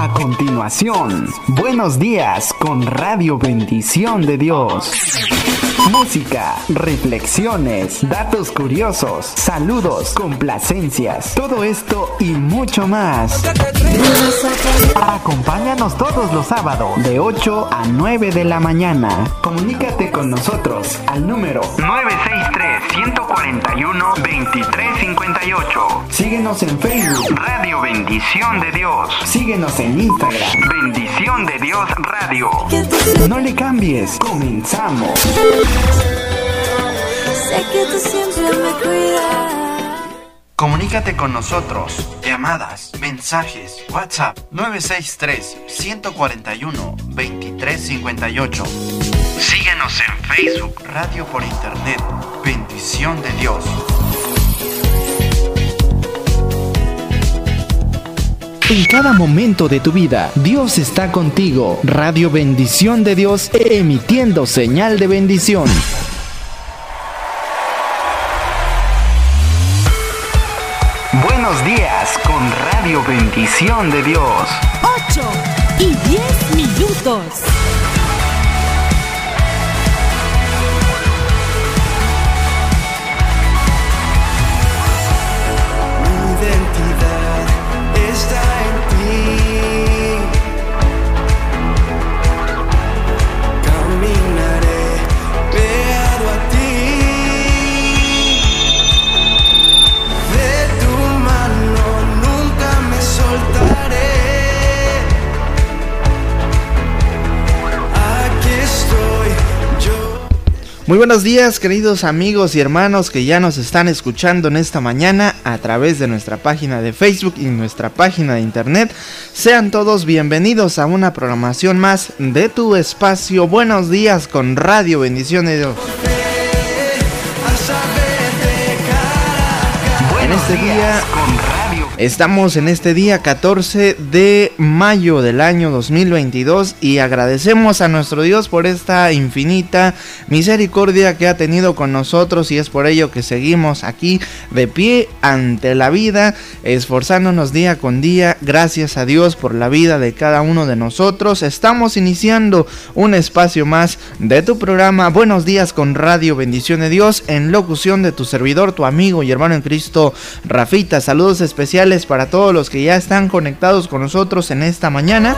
A continuación, buenos días con Radio Bendición de Dios. Música, reflexiones, datos curiosos, saludos, complacencias, todo esto y mucho más. Acompáñanos todos los sábados de 8 a 9 de la mañana. Comunícate con nosotros al número 963-141-2358. Síguenos en Facebook. Radio Bendición de Dios. Síguenos en Instagram. Bendición de Dios Radio. No le cambies. Comenzamos. Sé que tú siempre me cuidas. Comunícate con nosotros. Llamadas, mensajes, WhatsApp 963-141-2358. Síguenos en Facebook, Radio por Internet. Bendición de Dios. En cada momento de tu vida, Dios está contigo. Radio Bendición de Dios, emitiendo señal de bendición. Buenos días con Radio Bendición de Dios. 8 y 10 minutos. Muy buenos días queridos amigos y hermanos que ya nos están escuchando en esta mañana a través de nuestra página de Facebook y nuestra página de internet. Sean todos bienvenidos a una programación más de tu espacio. Buenos días con Radio cara En este día Estamos en este día 14 de mayo del año 2022 y agradecemos a nuestro Dios por esta infinita misericordia que ha tenido con nosotros y es por ello que seguimos aquí de pie ante la vida, esforzándonos día con día. Gracias a Dios por la vida de cada uno de nosotros. Estamos iniciando un espacio más de tu programa Buenos días con Radio Bendición de Dios en locución de tu servidor, tu amigo y hermano en Cristo, Rafita. Saludos especiales para todos los que ya están conectados con nosotros en esta mañana.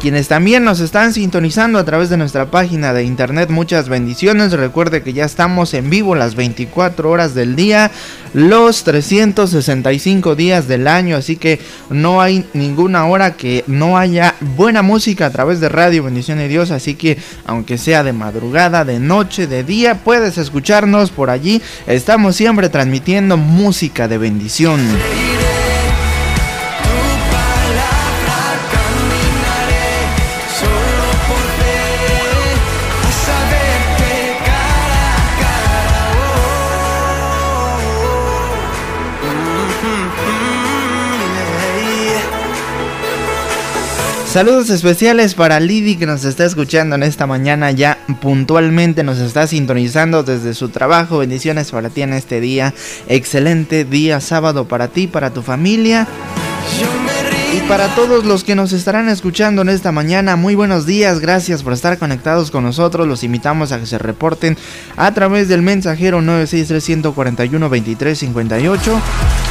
Quienes también nos están sintonizando a través de nuestra página de internet, muchas bendiciones. Recuerde que ya estamos en vivo las 24 horas del día, los 365 días del año, así que no hay ninguna hora que no haya buena música a través de Radio Bendición de Dios, así que aunque sea de madrugada, de noche, de día, puedes escucharnos por allí. Estamos siempre transmitiendo música de bendición. Saludos especiales para Lidi que nos está escuchando en esta mañana ya puntualmente nos está sintonizando desde su trabajo. Bendiciones para ti en este día. Excelente día sábado para ti, para tu familia. Y para todos los que nos estarán escuchando en esta mañana, muy buenos días, gracias por estar conectados con nosotros. Los invitamos a que se reporten a través del mensajero 963-141-2358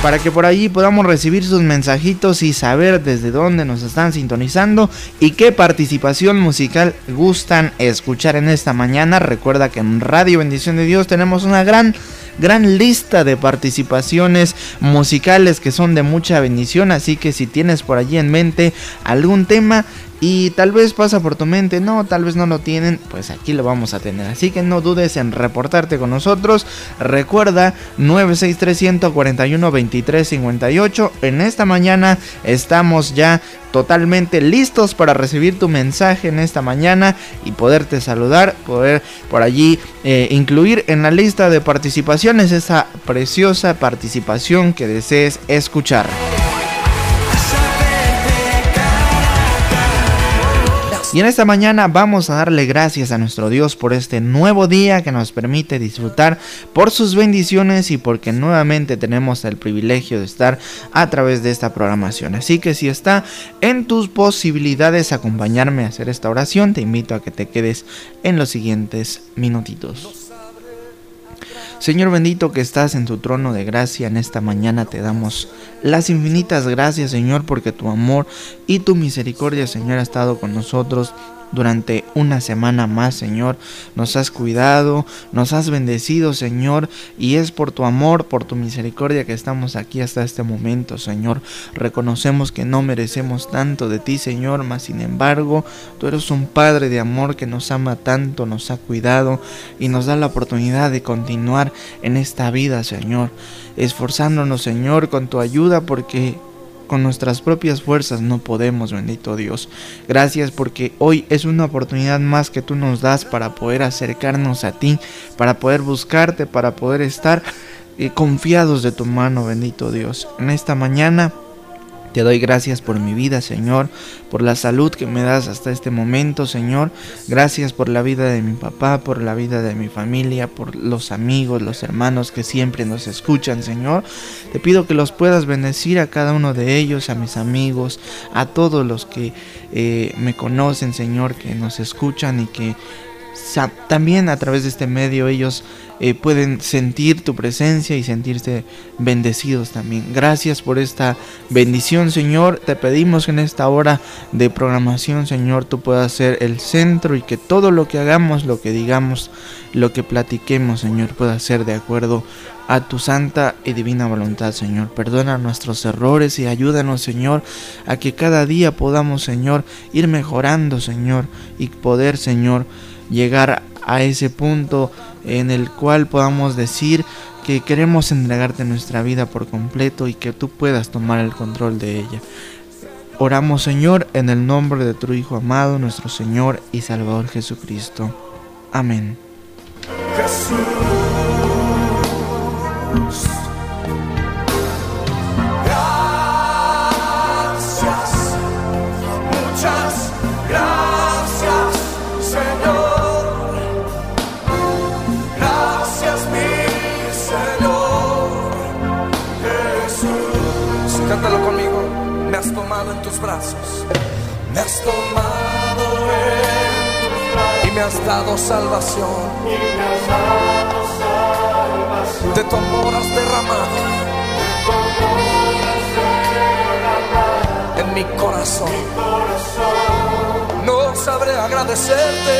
para que por allí podamos recibir sus mensajitos y saber desde dónde nos están sintonizando y qué participación musical gustan escuchar en esta mañana. Recuerda que en Radio Bendición de Dios tenemos una gran gran lista de participaciones musicales que son de mucha bendición, así que si tienes por allí en mente algún tema y tal vez pasa por tu mente, no, tal vez no lo tienen, pues aquí lo vamos a tener. Así que no dudes en reportarte con nosotros. Recuerda 963-141-2358. En esta mañana estamos ya totalmente listos para recibir tu mensaje en esta mañana y poderte saludar, poder por allí eh, incluir en la lista de participaciones esa preciosa participación que desees escuchar. Y en esta mañana vamos a darle gracias a nuestro Dios por este nuevo día que nos permite disfrutar por sus bendiciones y porque nuevamente tenemos el privilegio de estar a través de esta programación. Así que si está en tus posibilidades acompañarme a hacer esta oración, te invito a que te quedes en los siguientes minutitos. Señor bendito que estás en tu trono de gracia, en esta mañana te damos las infinitas gracias, Señor, porque tu amor y tu misericordia, Señor, ha estado con nosotros durante una semana más, Señor. Nos has cuidado, nos has bendecido, Señor, y es por tu amor, por tu misericordia que estamos aquí hasta este momento, Señor. Reconocemos que no merecemos tanto de ti, Señor, mas sin embargo, tú eres un Padre de amor que nos ama tanto, nos ha cuidado y nos da la oportunidad de continuar en esta vida, Señor. Esforzándonos, Señor, con tu ayuda porque con nuestras propias fuerzas no podemos, bendito Dios. Gracias porque hoy es una oportunidad más que tú nos das para poder acercarnos a ti, para poder buscarte, para poder estar eh, confiados de tu mano, bendito Dios. En esta mañana te doy gracias por mi vida, Señor, por la salud que me das hasta este momento, Señor. Gracias por la vida de mi papá, por la vida de mi familia, por los amigos, los hermanos que siempre nos escuchan, Señor. Te pido que los puedas bendecir a cada uno de ellos, a mis amigos, a todos los que eh, me conocen, Señor, que nos escuchan y que también a través de este medio ellos eh, pueden sentir tu presencia y sentirse bendecidos también. Gracias por esta bendición, Señor. Te pedimos que en esta hora de programación, Señor, tú puedas ser el centro y que todo lo que hagamos, lo que digamos, lo que platiquemos, Señor, pueda ser de acuerdo a tu santa y divina voluntad, Señor. Perdona nuestros errores y ayúdanos, Señor, a que cada día podamos, Señor, ir mejorando, Señor, y poder, Señor, llegar a ese punto en el cual podamos decir que queremos entregarte nuestra vida por completo y que tú puedas tomar el control de ella. Oramos Señor en el nombre de tu Hijo amado, nuestro Señor y Salvador Jesucristo. Amén. En tus brazos, me has tomado en tus brazos y me has dado salvación. Y me has dado salvación. De tu amor has derramado, en mi corazón. mi corazón. No sabré agradecerte,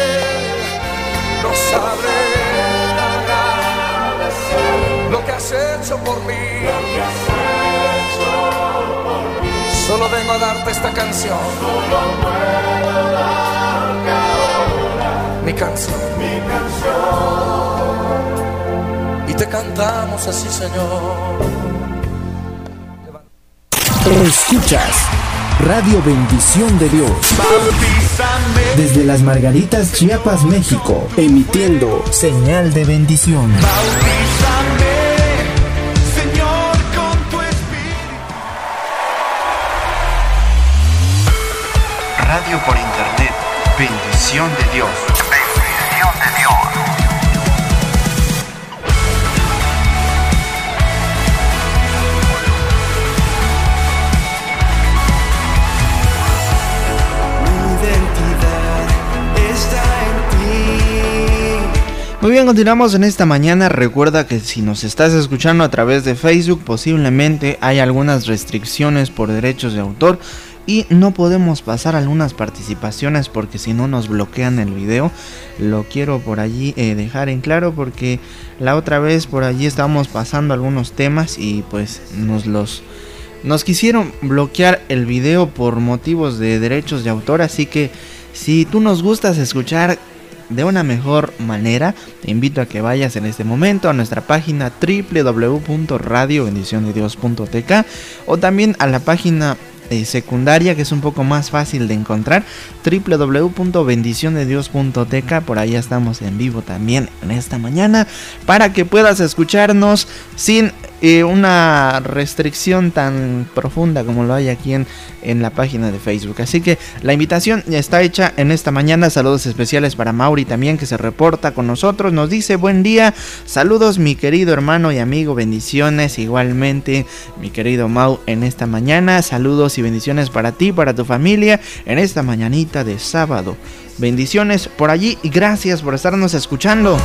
no sabré lo que has hecho por mí. Solo vengo a darte esta canción. Mi canción. Mi canción. Y te cantamos así, Señor. Escuchas Radio Bendición de Dios. Desde las Margaritas, Chiapas, México. Emitiendo señal de bendición. Por internet. Bendición de Dios. Bendición de Dios. Muy bien, continuamos en esta mañana. Recuerda que si nos estás escuchando a través de Facebook, posiblemente hay algunas restricciones por derechos de autor y no podemos pasar algunas participaciones porque si no nos bloquean el video. Lo quiero por allí eh, dejar en claro porque la otra vez por allí estábamos pasando algunos temas y pues nos los nos quisieron bloquear el video por motivos de derechos de autor, así que si tú nos gustas escuchar de una mejor manera, te invito a que vayas en este momento a nuestra página www.radiobendiciondedios.tk o también a la página eh, secundaria que es un poco más fácil de encontrar www.bendiciondedios.tk por ahí estamos en vivo también en esta mañana para que puedas escucharnos sin eh, una restricción tan profunda como lo hay aquí en, en la página de Facebook. Así que la invitación ya está hecha en esta mañana. Saludos especiales para Mauri también que se reporta con nosotros. Nos dice buen día. Saludos mi querido hermano y amigo. Bendiciones igualmente mi querido Mau en esta mañana. Saludos y bendiciones para ti, para tu familia en esta mañanita de sábado. Bendiciones por allí y gracias por estarnos escuchando.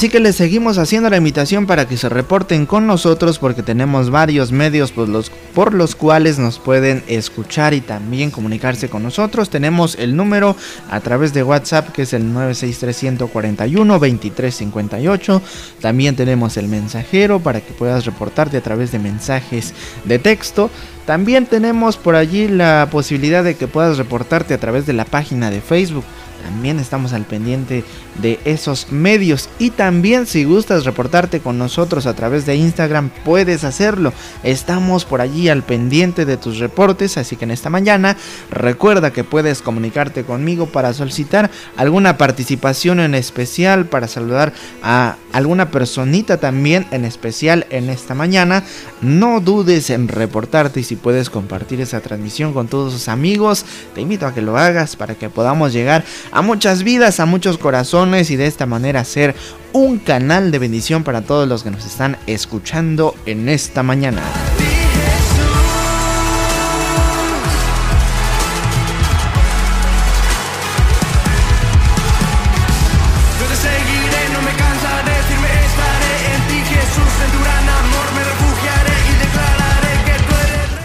Así que les seguimos haciendo la invitación para que se reporten con nosotros porque tenemos varios medios por los, por los cuales nos pueden escuchar y también comunicarse con nosotros. Tenemos el número a través de WhatsApp que es el 96341-2358. También tenemos el mensajero para que puedas reportarte a través de mensajes de texto. También tenemos por allí la posibilidad de que puedas reportarte a través de la página de Facebook. También estamos al pendiente de esos medios. Y también si gustas reportarte con nosotros a través de Instagram, puedes hacerlo. Estamos por allí al pendiente de tus reportes. Así que en esta mañana recuerda que puedes comunicarte conmigo para solicitar alguna participación en especial, para saludar a alguna personita también en especial en esta mañana. No dudes en reportarte y si puedes compartir esa transmisión con todos tus amigos, te invito a que lo hagas para que podamos llegar a muchas vidas, a muchos corazones y de esta manera ser un canal de bendición para todos los que nos están escuchando en esta mañana.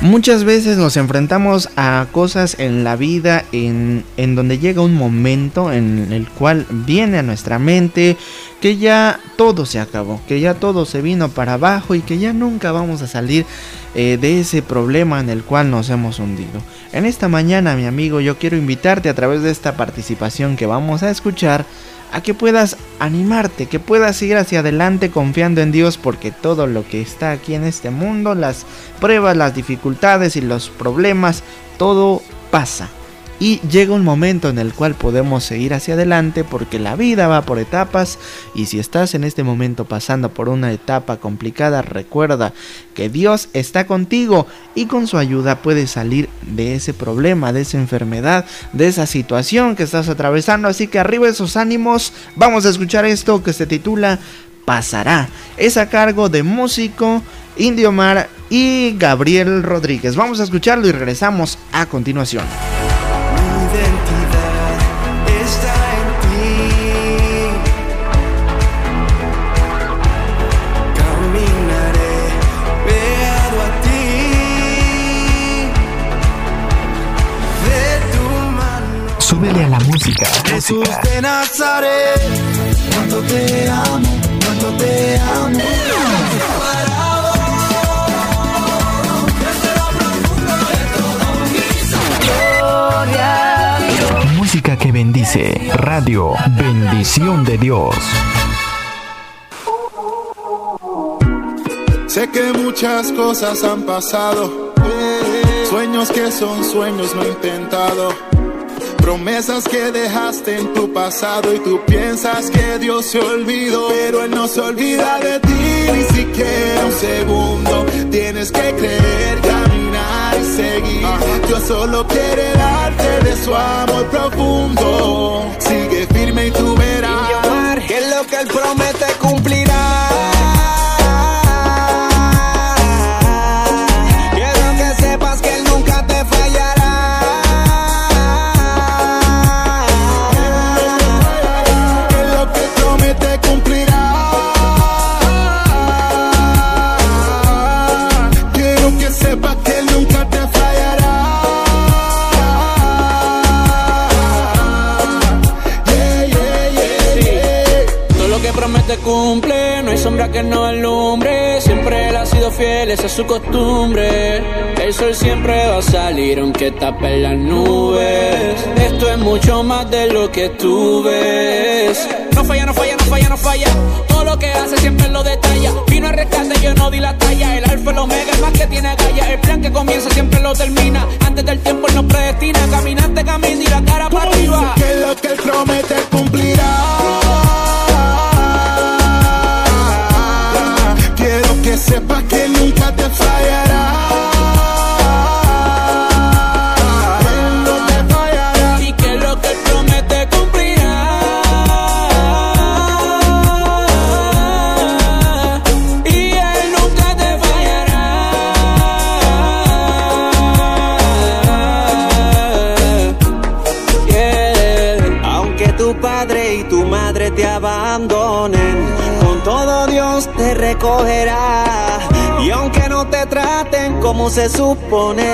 Muchas veces nos enfrentamos a cosas en la vida en, en, donde llega un momento en el cual viene a nuestra mente que ya todo se acabó, que ya todo se vino para abajo y que ya nunca vamos a salir eh, de ese problema en el cual nos hemos hundido. En esta mañana, mi amigo, yo quiero invitarte a través de esta participación que vamos a escuchar a que puedas animarte, que puedas ir hacia adelante confiando en Dios porque todo lo que está aquí en este mundo, las pruebas, las dificultades y los problemas, todo pasa. Y llega un momento en el cual podemos seguir hacia adelante porque la vida va por etapas y si estás en este momento pasando por una etapa complicada, recuerda que Dios está contigo y con su ayuda puedes salir de ese problema, de esa enfermedad, de esa situación que estás atravesando. Así que arriba esos ánimos, vamos a escuchar esto que se titula Pasará. Es a cargo de músico Indio Mar y Gabriel Rodríguez. Vamos a escucharlo y regresamos a continuación. Súbele a la música. Jesús de Nazaret, cuánto te amo, cuánto te amo. Música que bendice. Radio Bendición de Dios. Sé que muchas cosas han pasado. Sueños que son sueños no intentado Promesas que dejaste en tu pasado y tú piensas que Dios se olvidó, pero Él no se olvida de ti ni siquiera un segundo. Tienes que creer, caminar y seguir. Dios solo quiere darte de su amor profundo. Sigue firme y tú verás que lo que Él promete cumple, no hay sombra que no alumbre. Siempre él ha sido fiel, esa es su costumbre. El sol siempre va a salir aunque tape las nubes. Esto es mucho más de lo que tú ves. No falla, no falla, no falla, no falla. Todo lo que hace siempre lo detalla. Vino a rescate, yo no di la talla. El alfa, el omega, el más que tiene galla. El plan que comienza siempre lo termina. Antes del tiempo él nos predestina. Caminante, camino y la cara para arriba. Que lo que él promete cumplirá. Recogerá. Y aunque no te traten como se supone,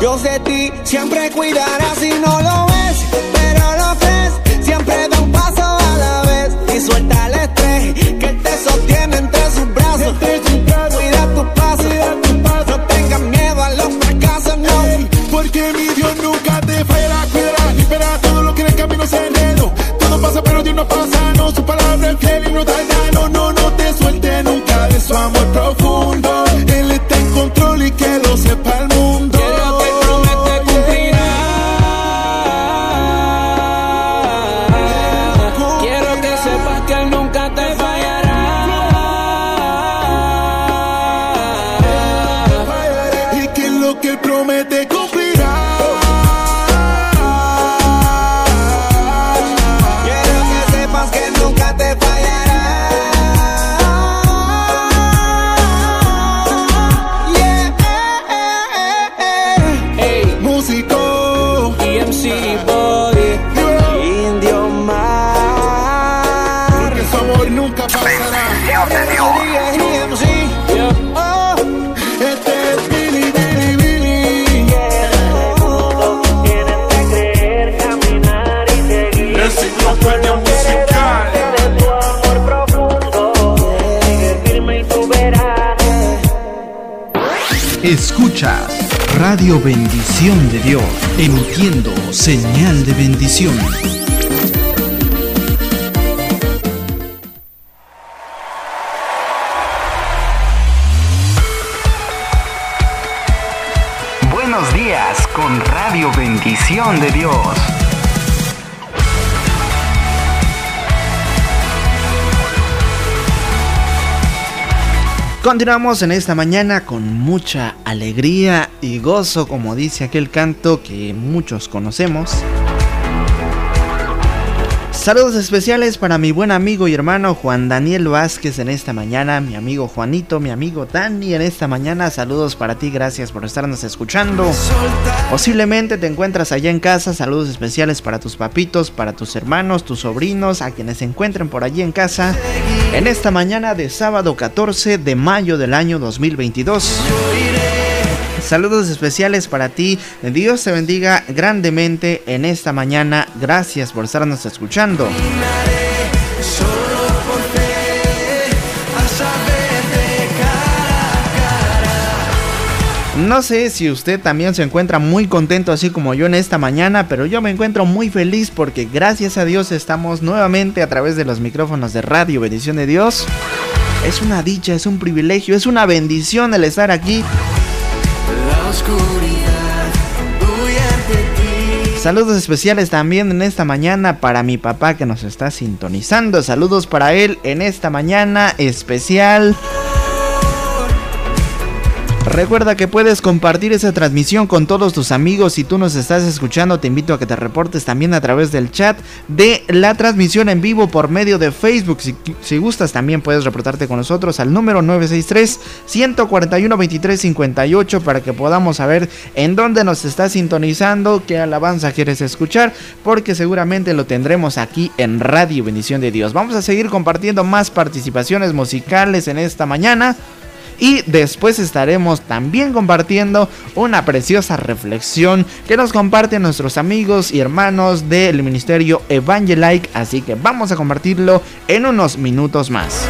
Dios de ti siempre cuidará si no lo ves, pero lo crees. Siempre da un paso a la vez y suelta el estrés que él te sostiene entre sus brazos. Cuida tu paso, no tengas miedo a los fracasos, no. Porque mi Dios nunca te fallará, cuidará, libera todo lo que en el camino se pero Dios no pasa, no. Su palabra es fiel y no da no, no, no te suelte nunca de su amor profundo. Él está en control y que lo sepa el mundo. Radio Bendición de Dios, emitiendo señal de bendición. Buenos días con Radio Bendición de Dios. Continuamos en esta mañana con mucha alegría y gozo, como dice aquel canto que muchos conocemos. Saludos especiales para mi buen amigo y hermano Juan Daniel Vázquez en esta mañana, mi amigo Juanito, mi amigo Dani en esta mañana. Saludos para ti, gracias por estarnos escuchando. Posiblemente te encuentras allá en casa, saludos especiales para tus papitos, para tus hermanos, tus sobrinos, a quienes se encuentren por allí en casa. En esta mañana de sábado 14 de mayo del año 2022. Saludos especiales para ti. Dios te bendiga grandemente en esta mañana. Gracias por estarnos escuchando. No sé si usted también se encuentra muy contento así como yo en esta mañana, pero yo me encuentro muy feliz porque gracias a Dios estamos nuevamente a través de los micrófonos de Radio Bendición de Dios. Es una dicha, es un privilegio, es una bendición el estar aquí. Saludos especiales también en esta mañana para mi papá que nos está sintonizando. Saludos para él en esta mañana especial. Recuerda que puedes compartir esa transmisión con todos tus amigos. Si tú nos estás escuchando, te invito a que te reportes también a través del chat de la transmisión en vivo por medio de Facebook. Si, si gustas, también puedes reportarte con nosotros al número 963-141-2358 para que podamos saber en dónde nos estás sintonizando, qué alabanza quieres escuchar, porque seguramente lo tendremos aquí en Radio Bendición de Dios. Vamos a seguir compartiendo más participaciones musicales en esta mañana. Y después estaremos también compartiendo una preciosa reflexión que nos comparten nuestros amigos y hermanos del ministerio Evangelike. Así que vamos a compartirlo en unos minutos más.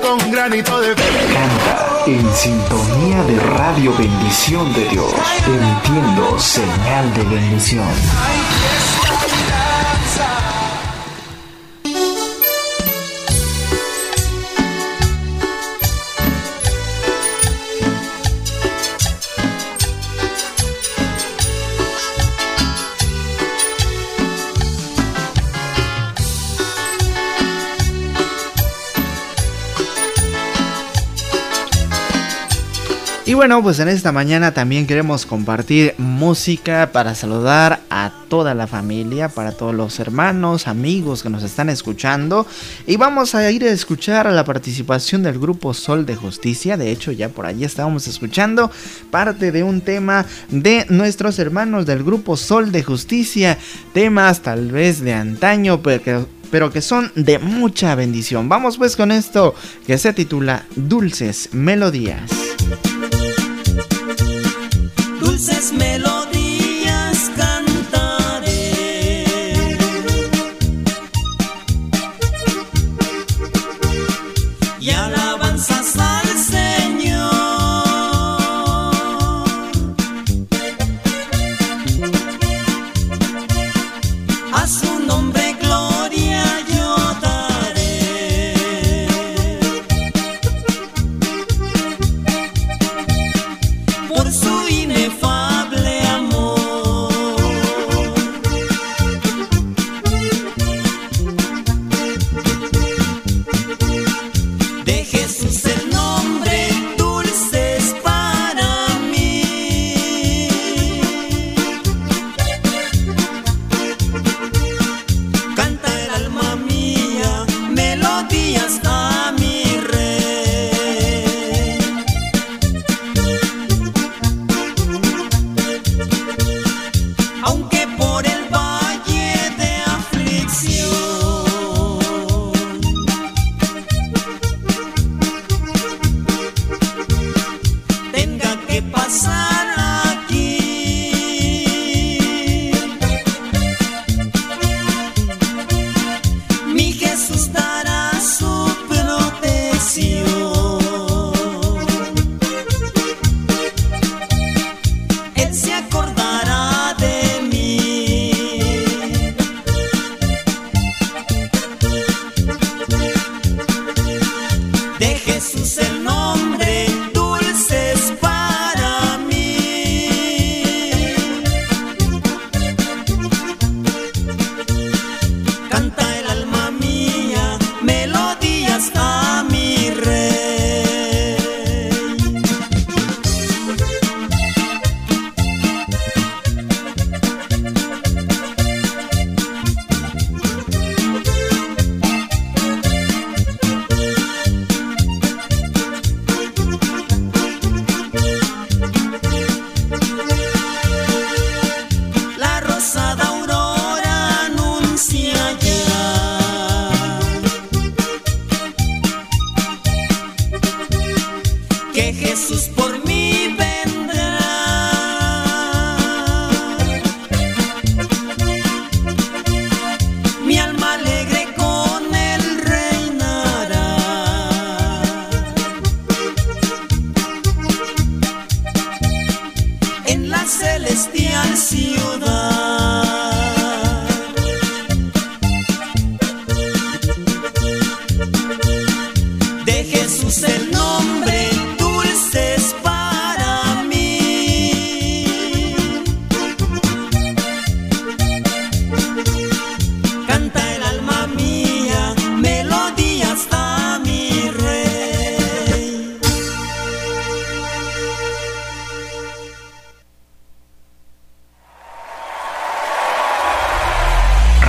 Con granito de canta en sintonía de Radio Bendición de Dios, emitiendo señal de bendición. Y bueno, pues en esta mañana también queremos compartir música para saludar a toda la familia, para todos los hermanos, amigos que nos están escuchando. Y vamos a ir a escuchar a la participación del grupo Sol de Justicia. De hecho, ya por allí estábamos escuchando parte de un tema de nuestros hermanos del grupo Sol de Justicia. Temas tal vez de antaño, pero pero que son de mucha bendición. Vamos pues con esto que se titula Dulces Melodías. Dulces melodías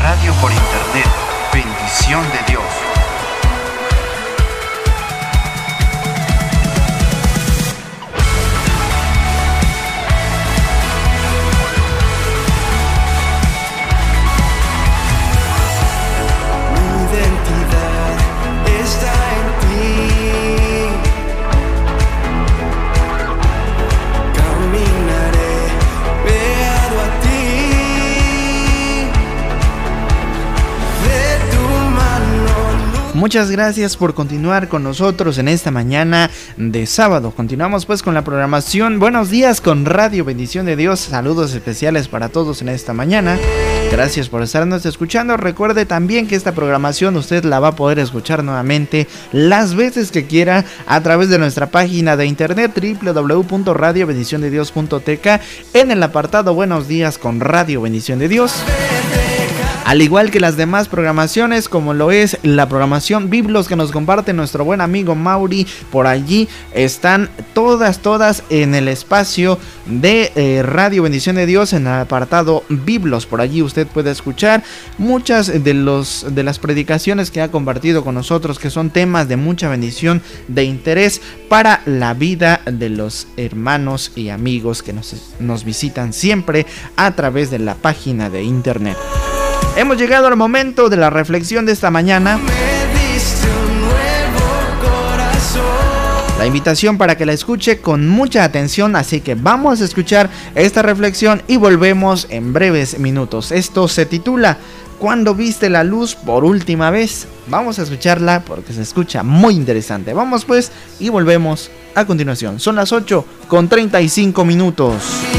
Radio por internet. Bendición de Dios. Muchas gracias por continuar con nosotros en esta mañana de sábado. Continuamos pues con la programación. Buenos días con Radio Bendición de Dios. Saludos especiales para todos en esta mañana. Gracias por estarnos escuchando. Recuerde también que esta programación usted la va a poder escuchar nuevamente las veces que quiera a través de nuestra página de internet www.radiobendiciondedios.tk en el apartado Buenos días con Radio Bendición de Dios. Al igual que las demás programaciones como lo es la programación Biblos que nos comparte nuestro buen amigo Mauri. Por allí están todas, todas en el espacio de eh, Radio Bendición de Dios en el apartado Biblos. Por allí usted puede escuchar muchas de, los, de las predicaciones que ha compartido con nosotros que son temas de mucha bendición, de interés para la vida de los hermanos y amigos que nos, nos visitan siempre a través de la página de internet. Hemos llegado al momento de la reflexión de esta mañana. La invitación para que la escuche con mucha atención, así que vamos a escuchar esta reflexión y volvemos en breves minutos. Esto se titula ¿Cuándo viste la luz por última vez? Vamos a escucharla porque se escucha muy interesante. Vamos pues y volvemos a continuación. Son las 8 con 35 minutos.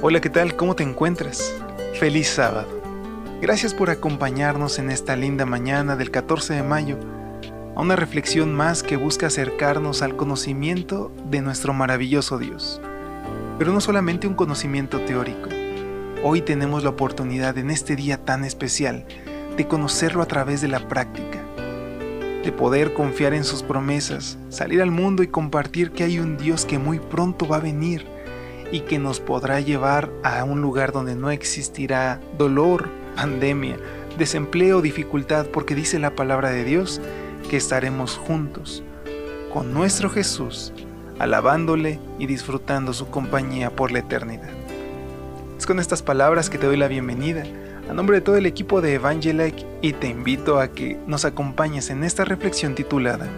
Hola, ¿qué tal? ¿Cómo te encuentras? Feliz sábado. Gracias por acompañarnos en esta linda mañana del 14 de mayo a una reflexión más que busca acercarnos al conocimiento de nuestro maravilloso Dios. Pero no solamente un conocimiento teórico. Hoy tenemos la oportunidad en este día tan especial de conocerlo a través de la práctica, de poder confiar en sus promesas, salir al mundo y compartir que hay un Dios que muy pronto va a venir y que nos podrá llevar a un lugar donde no existirá dolor, pandemia, desempleo, dificultad, porque dice la palabra de Dios que estaremos juntos con nuestro Jesús, alabándole y disfrutando su compañía por la eternidad. Es con estas palabras que te doy la bienvenida a nombre de todo el equipo de Evangelike y te invito a que nos acompañes en esta reflexión titulada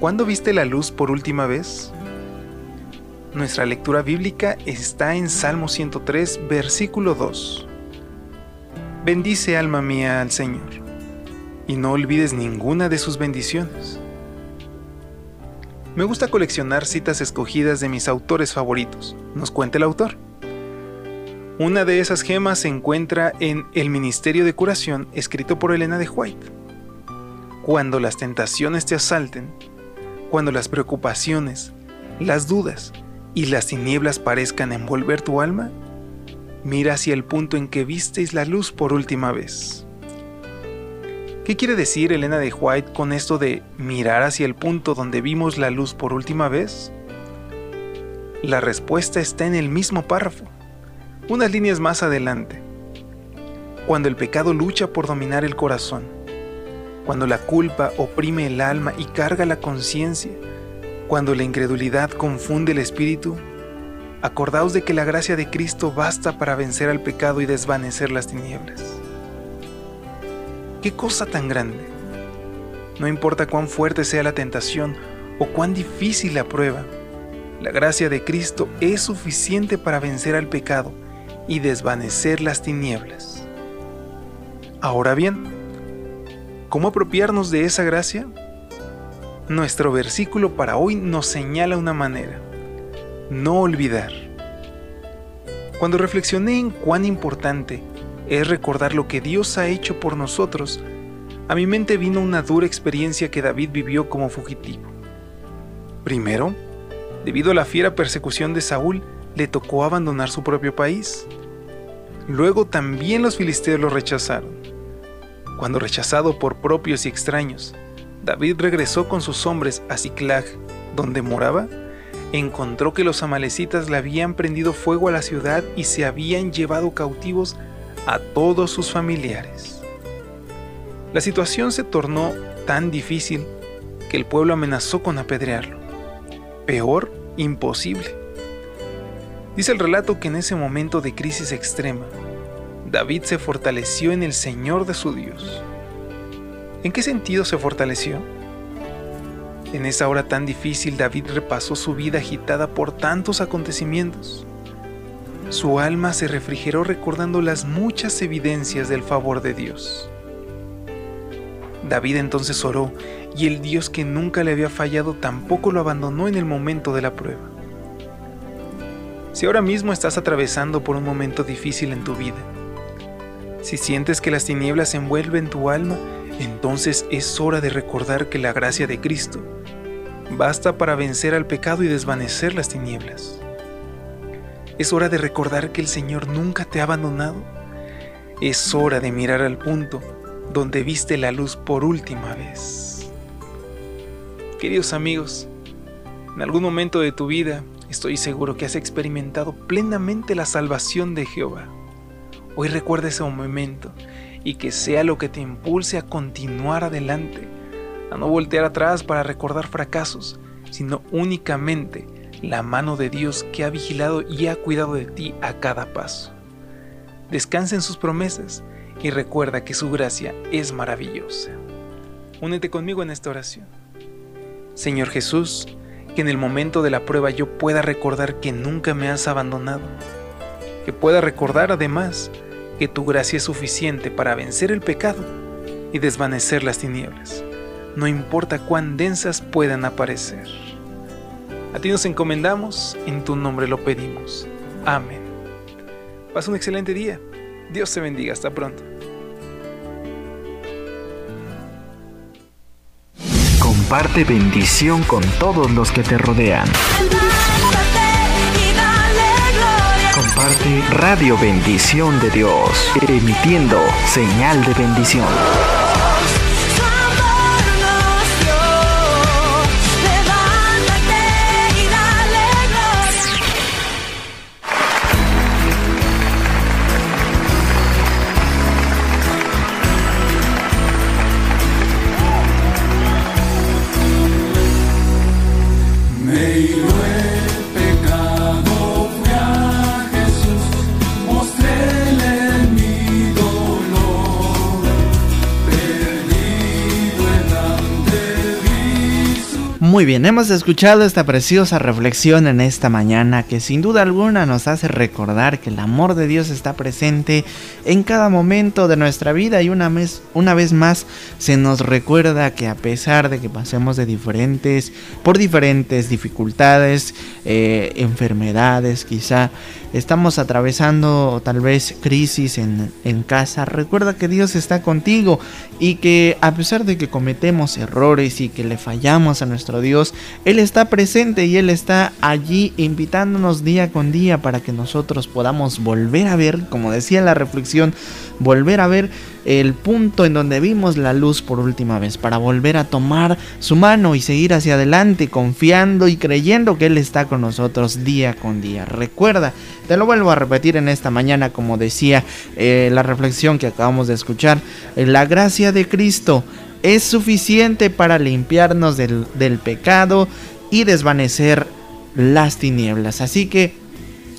¿Cuándo viste la luz por última vez? Nuestra lectura bíblica está en Salmo 103, versículo 2. Bendice alma mía al Señor, y no olvides ninguna de sus bendiciones. Me gusta coleccionar citas escogidas de mis autores favoritos, nos cuenta el autor. Una de esas gemas se encuentra en El Ministerio de Curación, escrito por Elena de White. Cuando las tentaciones te asalten, cuando las preocupaciones, las dudas, y las tinieblas parezcan envolver tu alma, mira hacia el punto en que visteis la luz por última vez. ¿Qué quiere decir Elena de White con esto de mirar hacia el punto donde vimos la luz por última vez? La respuesta está en el mismo párrafo, unas líneas más adelante. Cuando el pecado lucha por dominar el corazón, cuando la culpa oprime el alma y carga la conciencia, cuando la incredulidad confunde el espíritu, acordaos de que la gracia de Cristo basta para vencer al pecado y desvanecer las tinieblas. ¿Qué cosa tan grande? No importa cuán fuerte sea la tentación o cuán difícil la prueba, la gracia de Cristo es suficiente para vencer al pecado y desvanecer las tinieblas. Ahora bien, ¿cómo apropiarnos de esa gracia? Nuestro versículo para hoy nos señala una manera, no olvidar. Cuando reflexioné en cuán importante es recordar lo que Dios ha hecho por nosotros, a mi mente vino una dura experiencia que David vivió como fugitivo. Primero, debido a la fiera persecución de Saúl, le tocó abandonar su propio país. Luego también los filisteos lo rechazaron. Cuando rechazado por propios y extraños, David regresó con sus hombres a Ziklag, donde moraba, encontró que los amalecitas le habían prendido fuego a la ciudad y se habían llevado cautivos a todos sus familiares. La situación se tornó tan difícil que el pueblo amenazó con apedrearlo. peor, imposible. Dice el relato que en ese momento de crisis extrema, David se fortaleció en el Señor de su Dios. ¿En qué sentido se fortaleció? En esa hora tan difícil David repasó su vida agitada por tantos acontecimientos. Su alma se refrigeró recordando las muchas evidencias del favor de Dios. David entonces oró y el Dios que nunca le había fallado tampoco lo abandonó en el momento de la prueba. Si ahora mismo estás atravesando por un momento difícil en tu vida, si sientes que las tinieblas envuelven tu alma, entonces es hora de recordar que la gracia de Cristo basta para vencer al pecado y desvanecer las tinieblas. Es hora de recordar que el Señor nunca te ha abandonado. Es hora de mirar al punto donde viste la luz por última vez. Queridos amigos, en algún momento de tu vida estoy seguro que has experimentado plenamente la salvación de Jehová. Hoy recuerda ese momento y que sea lo que te impulse a continuar adelante, a no voltear atrás para recordar fracasos, sino únicamente la mano de Dios que ha vigilado y ha cuidado de ti a cada paso. Descansa en sus promesas y recuerda que su gracia es maravillosa. Únete conmigo en esta oración. Señor Jesús, que en el momento de la prueba yo pueda recordar que nunca me has abandonado, que pueda recordar además que tu gracia es suficiente para vencer el pecado y desvanecer las tinieblas, no importa cuán densas puedan aparecer. A ti nos encomendamos, en tu nombre lo pedimos. Amén. Pasa un excelente día. Dios te bendiga. Hasta pronto. Comparte bendición con todos los que te rodean. Comparte Radio Bendición de Dios, emitiendo señal de bendición. Muy bien, hemos escuchado esta preciosa reflexión en esta mañana que sin duda alguna nos hace recordar que el amor de Dios está presente en cada momento de nuestra vida y una vez, una vez más se nos recuerda que a pesar de que pasemos de diferentes, por diferentes dificultades, eh, enfermedades quizá, estamos atravesando tal vez crisis en, en casa, recuerda que Dios está contigo y que a pesar de que cometemos errores y que le fallamos a nuestro Dios, Él está presente y Él está allí invitándonos día con día para que nosotros podamos volver a ver, como decía la reflexión, volver a ver el punto en donde vimos la luz por última vez, para volver a tomar su mano y seguir hacia adelante, confiando y creyendo que Él está con nosotros día con día. Recuerda, te lo vuelvo a repetir en esta mañana, como decía eh, la reflexión que acabamos de escuchar, la gracia de Cristo es suficiente para limpiarnos del, del pecado y desvanecer las tinieblas. Así que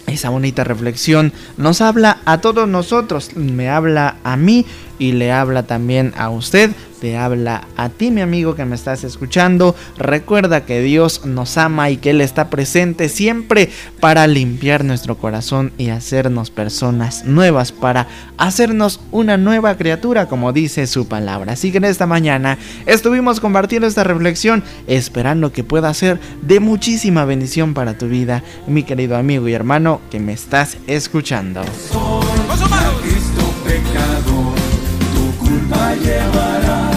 esa bonita reflexión nos habla a todos nosotros, me habla a mí y le habla también a usted, te habla a ti mi amigo que me estás escuchando. Recuerda que Dios nos ama y que Él está presente siempre para limpiar nuestro corazón y hacernos personas nuevas, para hacernos una nueva criatura como dice su palabra. Así que en esta mañana estuvimos compartiendo esta reflexión esperando que pueda ser de muchísima bendición para tu vida, mi querido amigo y hermano que me estás escuchando llevará,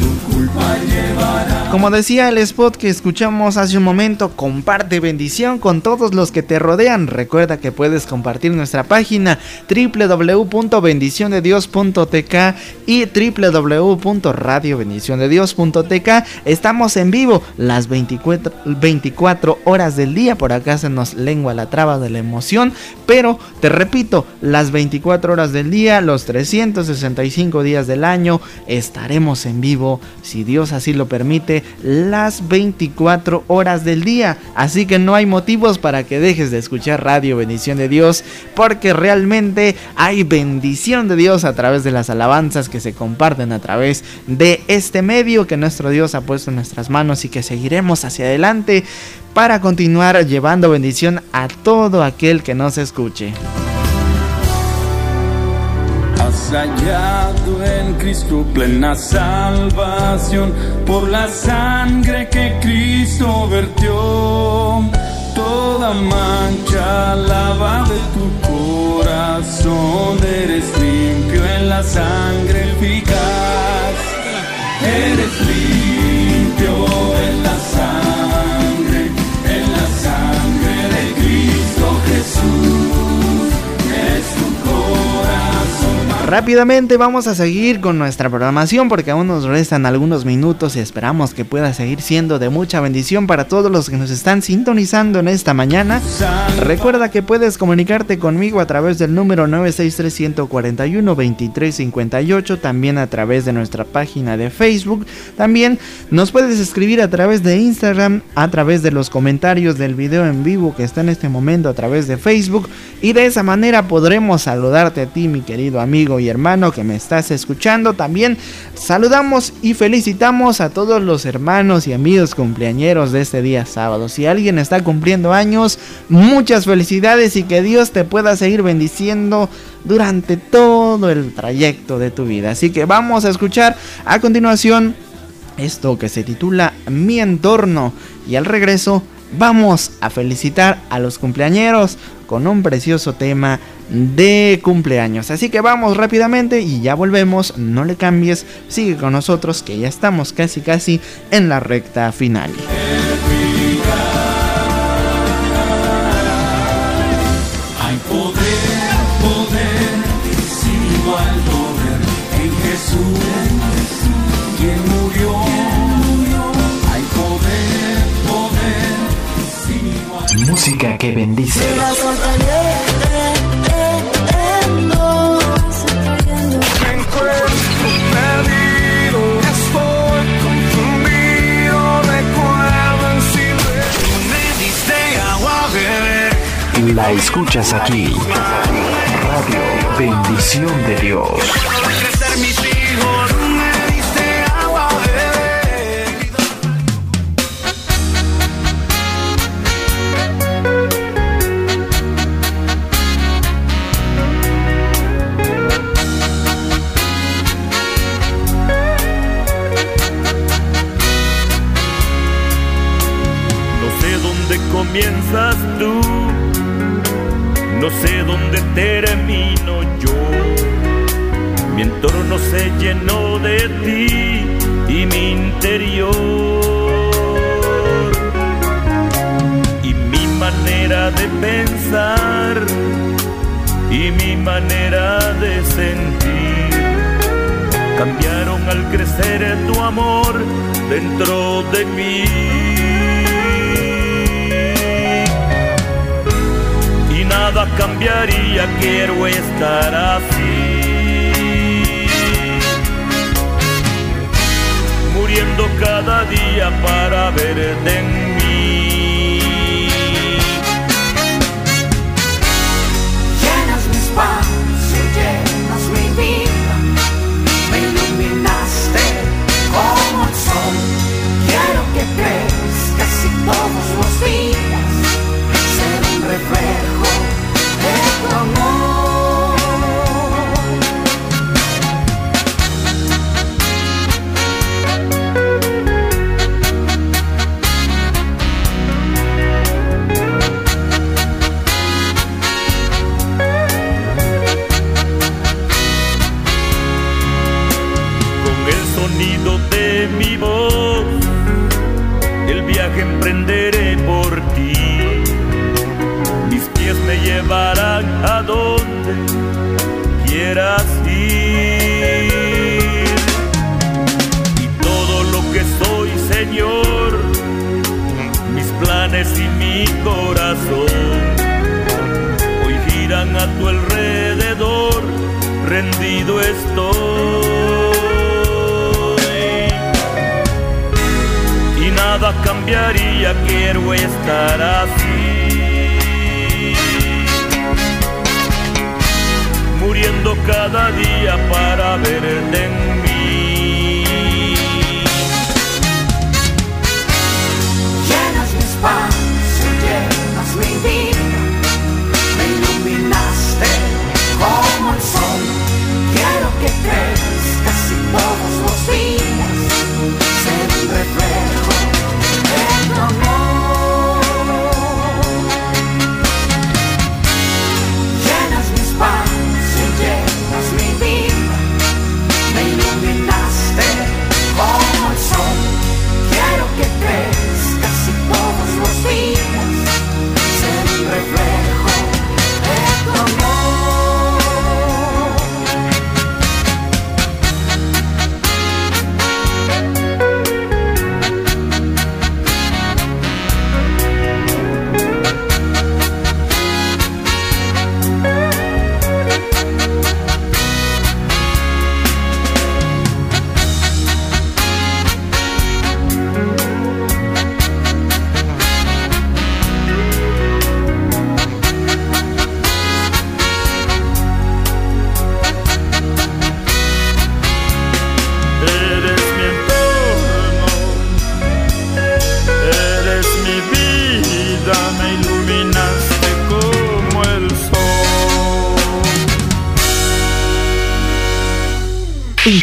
tu culpa llevará. Como decía el spot que escuchamos hace un momento, comparte bendición con todos los que te rodean. Recuerda que puedes compartir nuestra página www.bendiciondedios.tk y www.radiobendiciondedios.tk. Estamos en vivo las 24, 24 horas del día. Por acá se nos lengua la traba de la emoción, Pero te repito, las 24 horas del día, los 365 días del año, estaremos en vivo, si Dios así lo permite, las 24 horas del día. Así que no hay motivos para que dejes de escuchar Radio Bendición de Dios, porque realmente hay bendición de Dios a través de las alabanzas que se comparten a través de este medio que nuestro Dios ha puesto en nuestras manos y que seguiremos hacia adelante para continuar llevando bendición a todo aquel que nos escuche. Has hallado en Cristo plena salvación por la sangre que Cristo vertió. Toda mancha lava de tu corazón, eres limpio en la sangre eficaz. Eres limpio en la sangre, en la sangre de Cristo Jesús. Rápidamente vamos a seguir con nuestra programación porque aún nos restan algunos minutos y esperamos que pueda seguir siendo de mucha bendición para todos los que nos están sintonizando en esta mañana. Recuerda que puedes comunicarte conmigo a través del número 963-141-2358, también a través de nuestra página de Facebook. También nos puedes escribir a través de Instagram, a través de los comentarios del video en vivo que está en este momento a través de Facebook. Y de esa manera podremos saludarte a ti, mi querido amigo y hermano que me estás escuchando. También saludamos y felicitamos a todos los hermanos y amigos cumpleañeros de este día sábado. Si alguien está cumpliendo años, muchas felicidades y que Dios te pueda seguir bendiciendo durante todo el trayecto de tu vida. Así que vamos a escuchar a continuación esto que se titula Mi entorno y al regreso vamos a felicitar a los cumpleañeros con un precioso tema de cumpleaños. Así que vamos rápidamente y ya volvemos. No le cambies, sigue con nosotros que ya estamos casi casi en la recta final. Agua a beber. La escuchas aquí. Radio Bendición de Dios.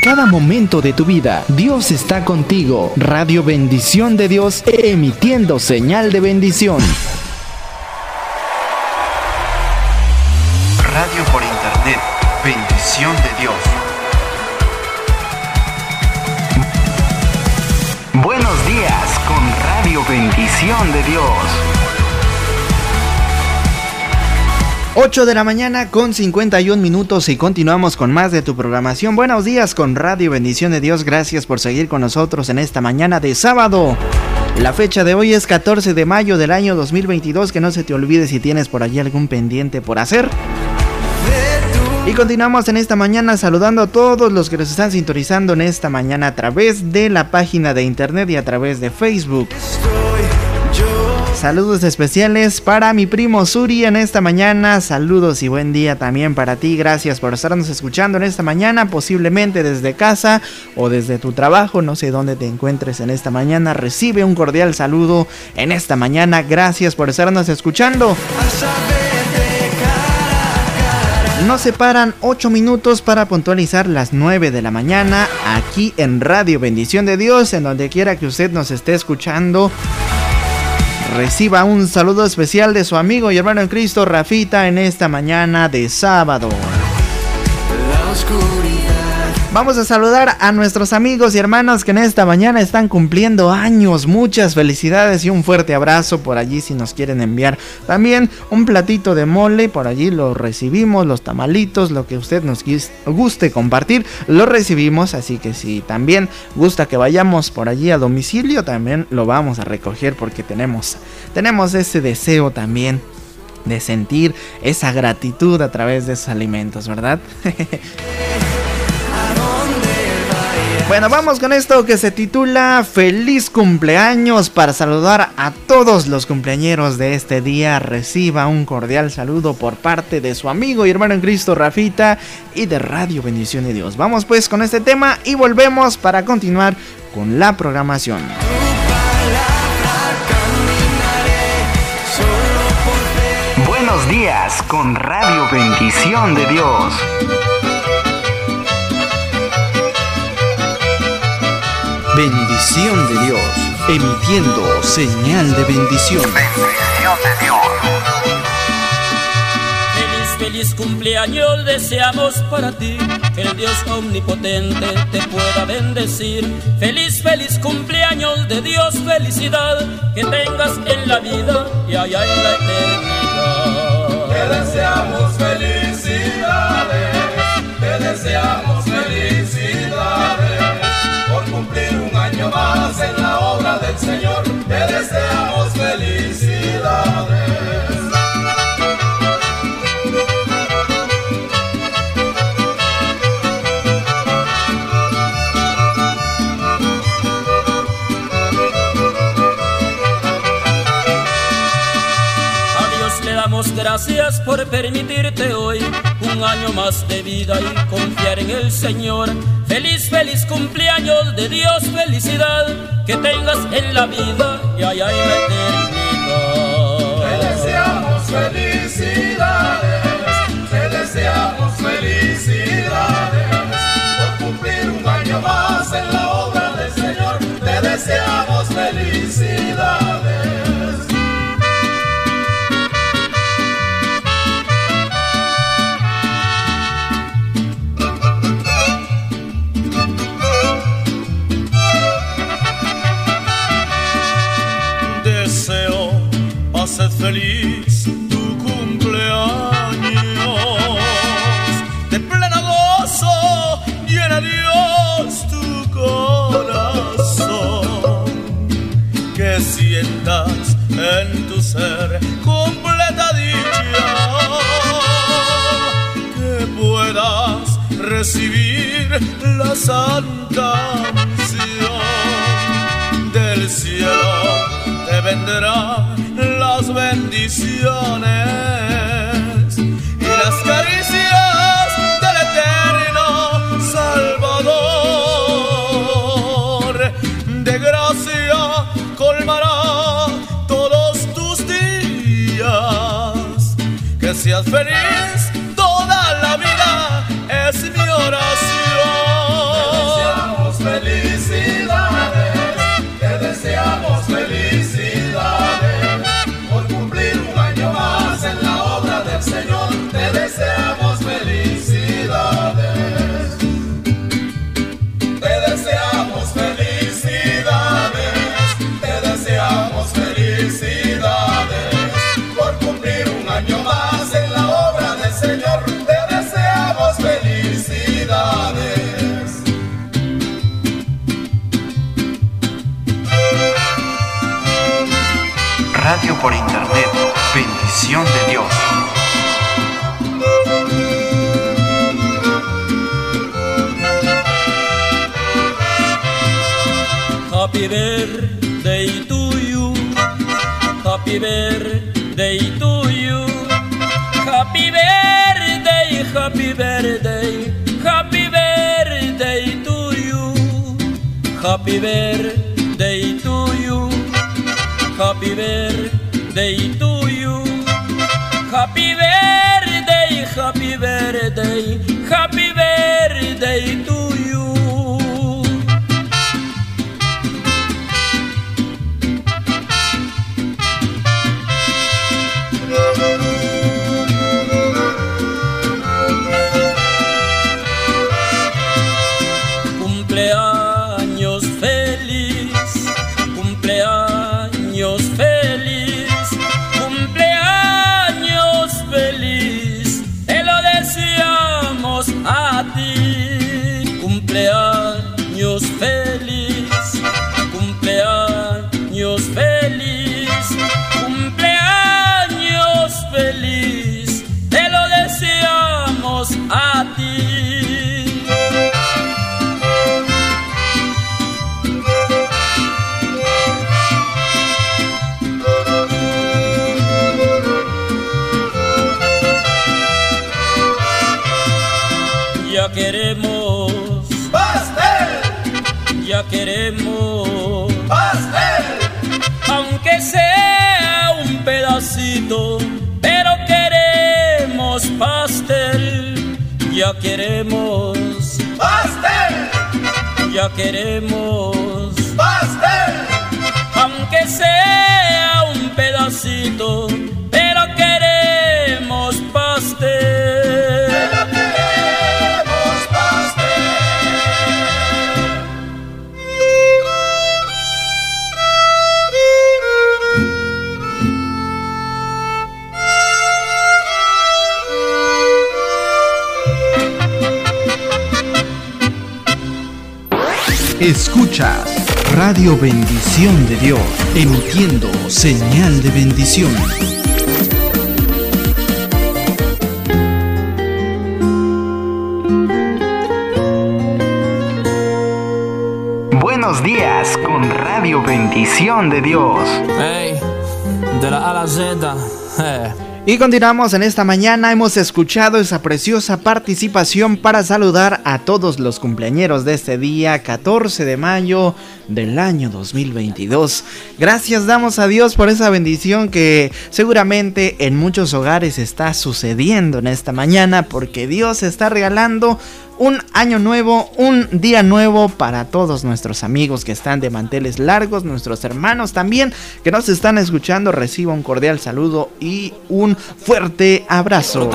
Cada momento de tu vida, Dios está contigo. Radio Bendición de Dios, emitiendo señal de bendición. Radio por internet. Bendición de Dios. Buenos días con Radio Bendición de Dios. 8 de la mañana con 51 minutos y continuamos con más de tu programación. Buenos días con Radio Bendición de Dios. Gracias por seguir con nosotros en esta mañana de sábado. La fecha de hoy es 14 de mayo del año 2022. Que no se te olvide si tienes por allí algún pendiente por hacer. Y continuamos en esta mañana saludando a todos los que nos están sintonizando en esta mañana a través de la página de internet y a través de Facebook. Saludos especiales para mi primo Suri en esta mañana. Saludos y buen día también para ti. Gracias por estarnos escuchando en esta mañana, posiblemente desde casa o desde tu trabajo. No sé dónde te encuentres en esta mañana. Recibe un cordial saludo en esta mañana. Gracias por estarnos escuchando. Nos separan 8 minutos para puntualizar las 9 de la mañana aquí en Radio Bendición de Dios, en donde quiera que usted nos esté escuchando. Reciba un saludo especial de su amigo y hermano en Cristo, Rafita, en esta mañana de sábado. Vamos a saludar a nuestros amigos y hermanos que en esta mañana están cumpliendo años. Muchas felicidades y un fuerte abrazo por allí si nos quieren enviar. También un platito de mole, por allí lo recibimos, los tamalitos, lo que usted nos guste compartir, lo recibimos. Así que si también gusta que vayamos por allí a domicilio, también lo vamos a recoger porque tenemos, tenemos ese deseo también de sentir esa gratitud a través de esos alimentos, ¿verdad? Bueno, vamos con esto que se titula Feliz cumpleaños para saludar a todos los cumpleañeros de este día. Reciba un cordial saludo por parte de su amigo y hermano en Cristo Rafita y de Radio Bendición de Dios. Vamos pues con este tema y volvemos para continuar con la programación. Buenos días con Radio Bendición de Dios. Bendición de Dios, emitiendo señal de bendición. Feliz, feliz cumpleaños deseamos para ti, que el Dios omnipotente te pueda bendecir. Feliz, feliz cumpleaños de Dios, felicidad que tengas en la vida y allá en la eternidad. Te deseamos felicidades, te deseamos de vida y confiar en el Señor. Feliz, feliz cumpleaños de Dios, felicidad que tengas en la vida y allá en la eternidad. Te deseamos felicidades, te deseamos felicidades por cumplir un año más en la obra del Señor. Te deseamos felicidades. Feliz tu cumpleaños. De pleno gozo llena Dios tu corazón. Que sientas en tu ser completa dicha. Que puedas recibir la santa del cielo te vendrán las bendiciones y las caricias del eterno Salvador. De gracia colmará todos tus días. Que seas feliz toda la vida es mi oración. Por internet. Bendición de Dios. Happy birthday to you. Happy birthday to you. Happy birthday, happy birthday, happy birthday to you. Happy birthday to you. Happy birthday to you. Happy birthday, happy birthday, happy birthday to you. Pero queremos pastel, ya queremos pastel, ya queremos pastel, aunque sea un pedacito, pero queremos pastel. Escuchas Radio Bendición de Dios, emitiendo señal de bendición. Buenos días con Radio Bendición de Dios. Hey, de la A a la Z, eh, Y continuamos en esta mañana, hemos escuchado esa preciosa participación para saludar a todos los cumpleañeros de este día 14 de mayo del año 2022. Gracias damos a Dios por esa bendición que seguramente en muchos hogares está sucediendo en esta mañana porque Dios está regalando un año nuevo, un día nuevo para todos nuestros amigos que están de manteles largos, nuestros hermanos también que nos están escuchando. Reciba un cordial saludo y un fuerte abrazo.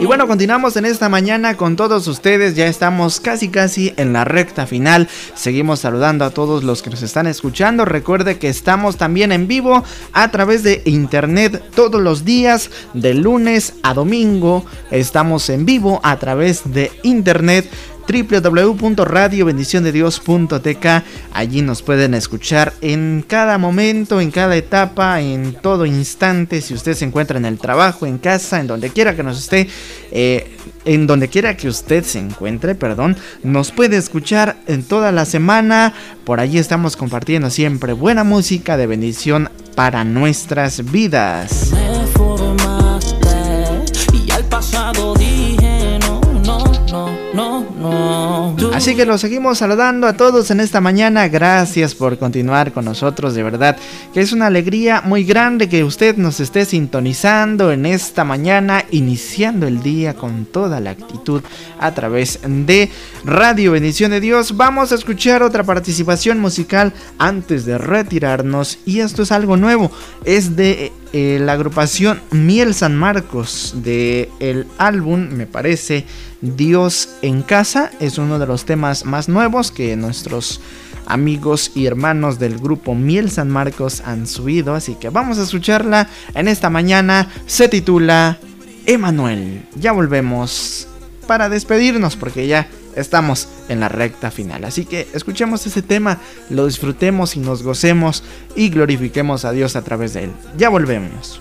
Y bueno, continuamos en esta mañana con todos ustedes. Ya estamos casi casi en la recta final. Seguimos saludando a todos los que nos están escuchando. Recuerde que estamos también en vivo a través de internet todos los días, de lunes a domingo. Estamos en vivo a través de internet www.radiobendiciondedios.tk. Allí nos pueden escuchar en cada momento, en cada etapa, en todo instante. Si usted se encuentra en el trabajo, en casa, en donde quiera que nos esté, eh, en donde quiera que usted se encuentre, perdón, nos puede escuchar en toda la semana. Por allí estamos compartiendo siempre buena música de bendición para nuestras vidas. y al pasado Así que los seguimos saludando a todos en esta mañana. Gracias por continuar con nosotros, de verdad que es una alegría muy grande que usted nos esté sintonizando en esta mañana, iniciando el día con toda la actitud a través de Radio Bendición de Dios. Vamos a escuchar otra participación musical antes de retirarnos y esto es algo nuevo. Es de eh, la agrupación Miel San Marcos de álbum, me parece, Dios en casa. Es uno de los temas más nuevos que nuestros amigos y hermanos del grupo Miel San Marcos han subido. Así que vamos a escucharla en esta mañana. Se titula Emanuel. Ya volvemos para despedirnos porque ya estamos en la recta final. Así que escuchemos ese tema, lo disfrutemos y nos gocemos y glorifiquemos a Dios a través de él. Ya volvemos.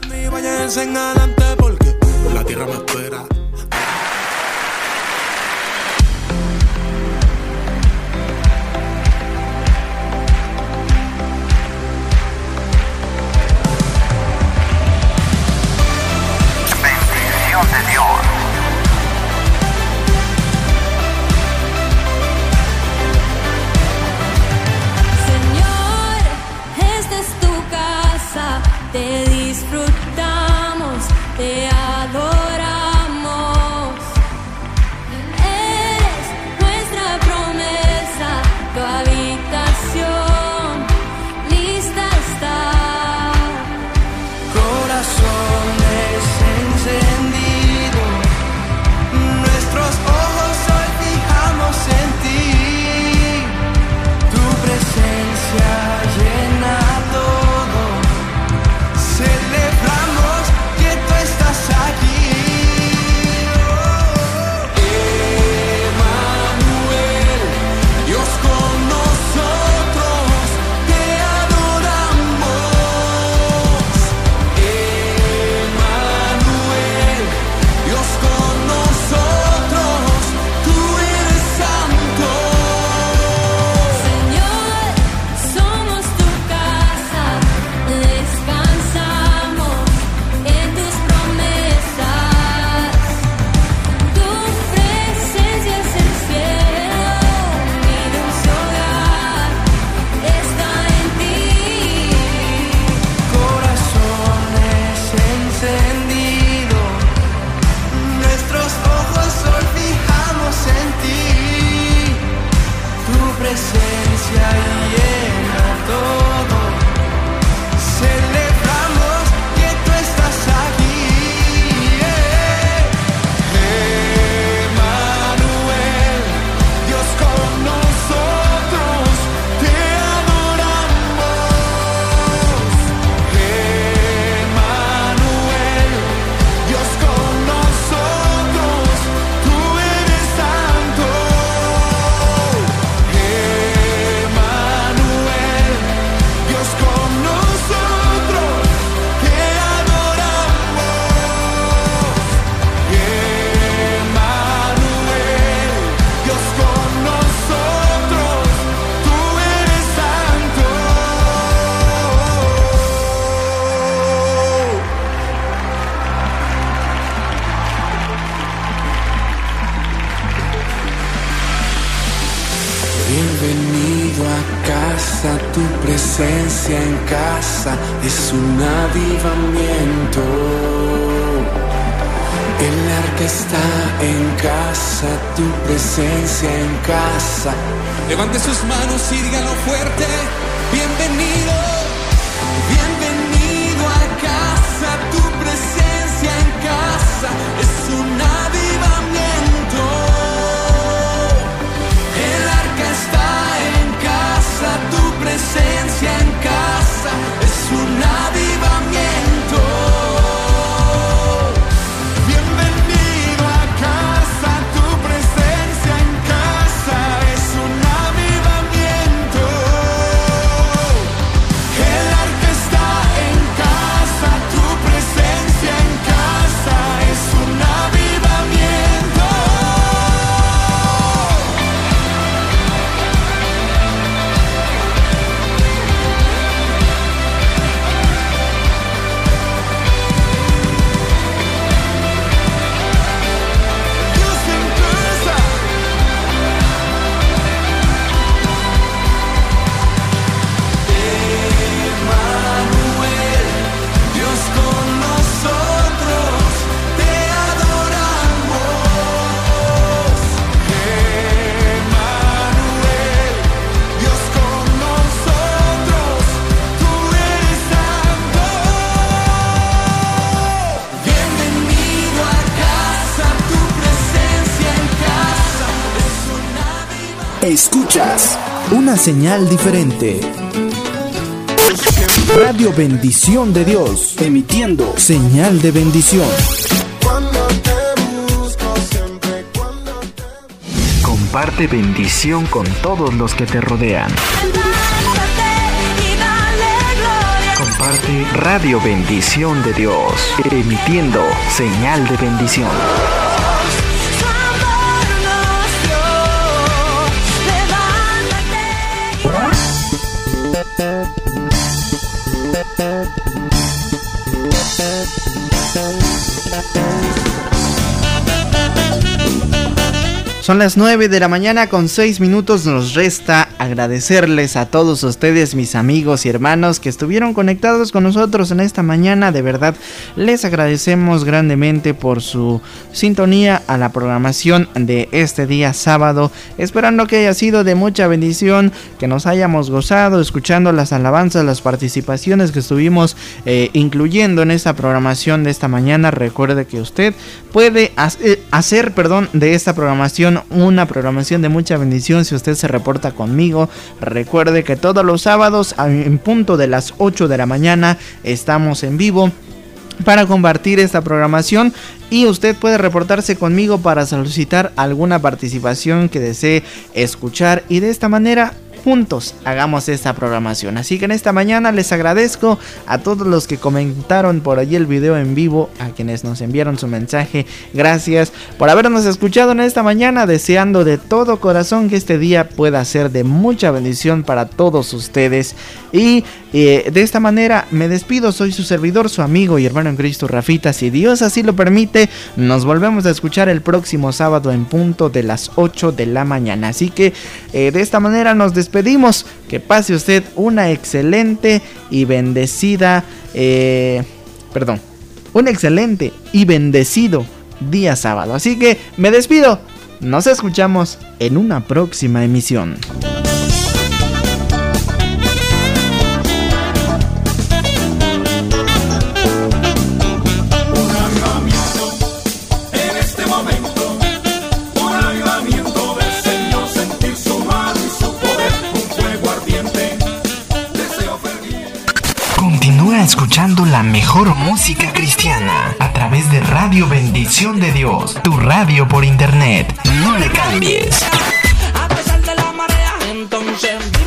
Escuchas una señal diferente. Radio Bendición de Dios, emitiendo señal de bendición. Comparte bendición con todos los que te rodean. Comparte Radio Bendición de Dios, emitiendo señal de bendición. Son las 9 de la mañana con 6 minutos. Nos resta agradecerles a todos ustedes, mis amigos y hermanos, que estuvieron conectados con nosotros en esta mañana. De verdad, les agradecemos grandemente por su sintonía a la programación de este día sábado. Esperando que haya sido de mucha bendición, que nos hayamos gozado escuchando las alabanzas, las participaciones que estuvimos eh, incluyendo en esta programación de esta mañana. Recuerde que usted puede hacer, hacer perdón, de esta programación una programación de mucha bendición si usted se reporta conmigo. Recuerde que todos los sábados en punto de las 8 de la mañana estamos en vivo para compartir esta programación y usted puede reportarse conmigo para solicitar alguna participación que desee escuchar. Y de esta manera juntos hagamos esta programación. Así que en esta mañana les agradezco a todos los que comentaron por allí el video en vivo, a quienes nos enviaron su mensaje. Gracias por habernos escuchado en esta mañana, deseando de todo corazón que este día pueda ser de mucha bendición para todos ustedes. Y eh, de esta manera me despido, soy su servidor, su amigo y hermano en Cristo Rafita. Si Dios así lo permite, nos volvemos a escuchar el próximo sábado en punto de las 8 de la mañana. Así que eh, de esta manera nos despedimos. Que pase usted una excelente y bendecida, eh, perdón, un excelente y bendecido día sábado. Así que me despido. Nos escuchamos en una próxima emisión. la mejor música cristiana a través de Radio Bendición de Dios, tu radio por internet. No le cambies. A pesar de la marea, entonces.